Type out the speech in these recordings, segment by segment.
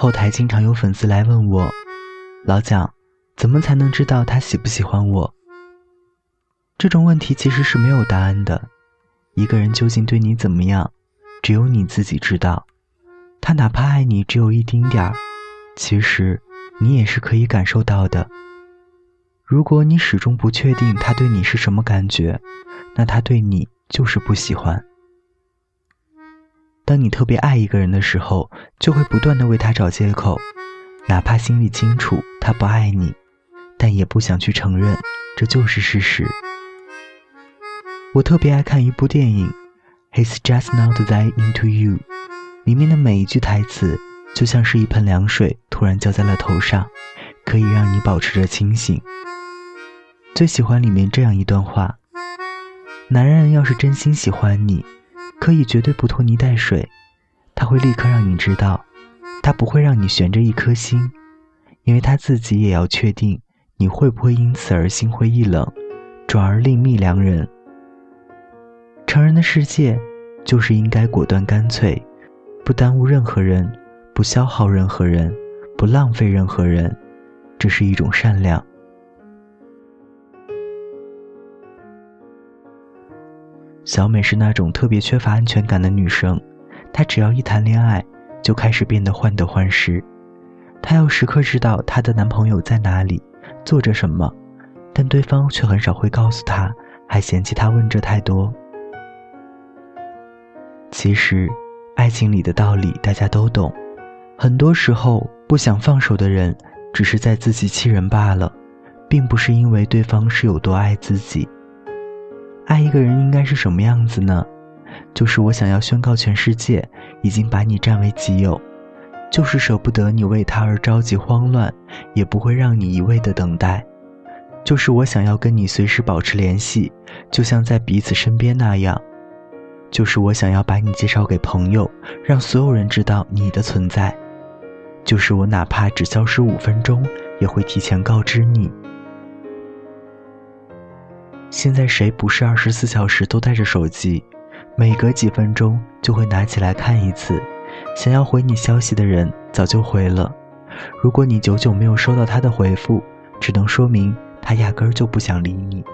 后台经常有粉丝来问我：“老蒋，怎么才能知道他喜不喜欢我？”这种问题其实是没有答案的。一个人究竟对你怎么样，只有你自己知道。他哪怕爱你只有一丁点儿，其实你也是可以感受到的。如果你始终不确定他对你是什么感觉，那他对你就是不喜欢。当你特别爱一个人的时候，就会不断的为他找借口，哪怕心里清楚他不爱你，但也不想去承认，这就是事实。我特别爱看一部电影《He's Just Not That Into You》。里面的每一句台词，就像是一盆凉水突然浇在了头上，可以让你保持着清醒。最喜欢里面这样一段话：男人要是真心喜欢你，可以绝对不拖泥带水，他会立刻让你知道，他不会让你悬着一颗心，因为他自己也要确定你会不会因此而心灰意冷，转而另觅良人。成人的世界，就是应该果断干脆。不耽误任何人，不消耗任何人，不浪费任何人，这是一种善良。小美是那种特别缺乏安全感的女生，她只要一谈恋爱，就开始变得患得患失。她要时刻知道她的男朋友在哪里，做着什么，但对方却很少会告诉她，还嫌弃她问这太多。其实。爱情里的道理大家都懂，很多时候不想放手的人，只是在自欺欺人罢了，并不是因为对方是有多爱自己。爱一个人应该是什么样子呢？就是我想要宣告全世界，已经把你占为己有，就是舍不得你为他而着急慌乱，也不会让你一味的等待，就是我想要跟你随时保持联系，就像在彼此身边那样。就是我想要把你介绍给朋友，让所有人知道你的存在。就是我哪怕只消失五分钟，也会提前告知你。现在谁不是二十四小时都带着手机，每隔几分钟就会拿起来看一次？想要回你消息的人早就回了。如果你久久没有收到他的回复，只能说明他压根儿就不想理你。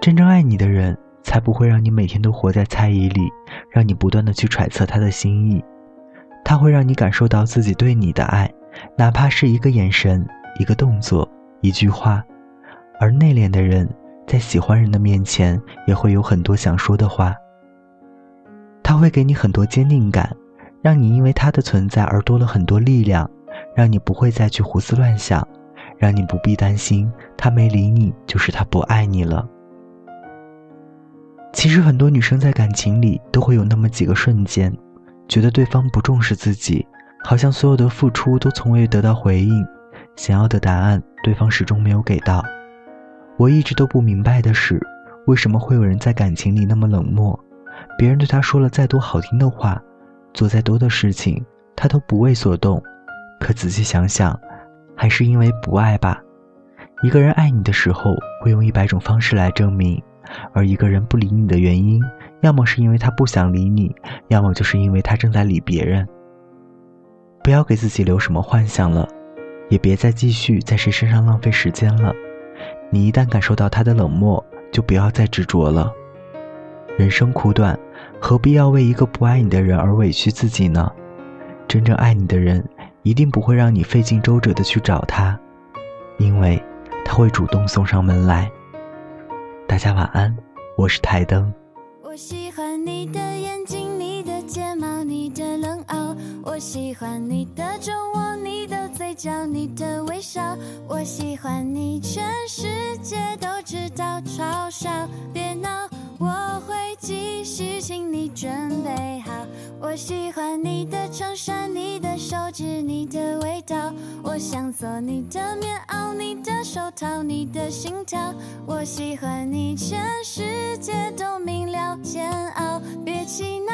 真正爱你的人。才不会让你每天都活在猜疑里，让你不断的去揣测他的心意。他会让你感受到自己对你的爱，哪怕是一个眼神、一个动作、一句话。而内敛的人，在喜欢人的面前，也会有很多想说的话。他会给你很多坚定感，让你因为他的存在而多了很多力量，让你不会再去胡思乱想，让你不必担心他没理你就是他不爱你了。其实很多女生在感情里都会有那么几个瞬间，觉得对方不重视自己，好像所有的付出都从未得到回应，想要的答案对方始终没有给到。我一直都不明白的是，为什么会有人在感情里那么冷漠？别人对他说了再多好听的话，做再多的事情，他都不为所动。可仔细想想，还是因为不爱吧。一个人爱你的时候，会用一百种方式来证明。而一个人不理你的原因，要么是因为他不想理你，要么就是因为他正在理别人。不要给自己留什么幻想了，也别再继续在谁身上浪费时间了。你一旦感受到他的冷漠，就不要再执着了。人生苦短，何必要为一个不爱你的人而委屈自己呢？真正爱你的人，一定不会让你费尽周折的去找他，因为他会主动送上门来。大家晚安，我是台灯。我喜欢你的眼睛，你的睫毛，你的冷傲。我喜欢你的酒窝，你的嘴角，你的微笑。我喜欢你，全世界都知道，嘲笑别闹，我会继续，请你准备好。我喜欢你的衬衫，你的手指，你的味道。我想做你的棉袄，你的手套，你的心跳。我喜欢你，全世界都明了煎熬。别气恼，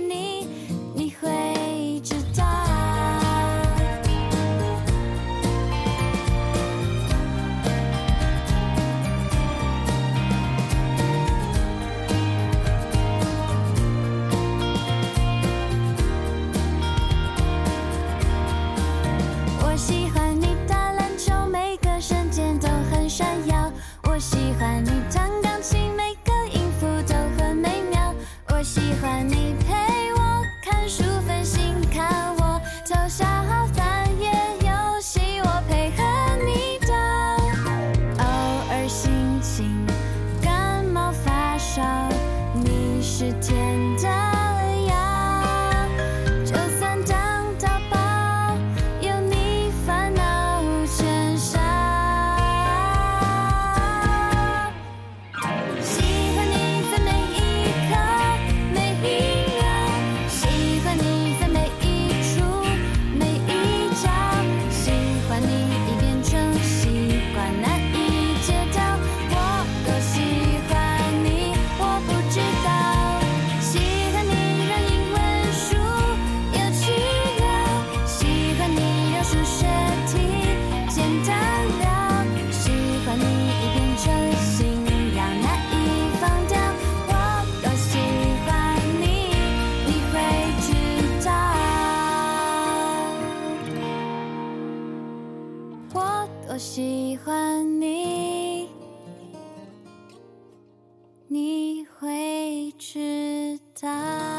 多喜欢你你会知道。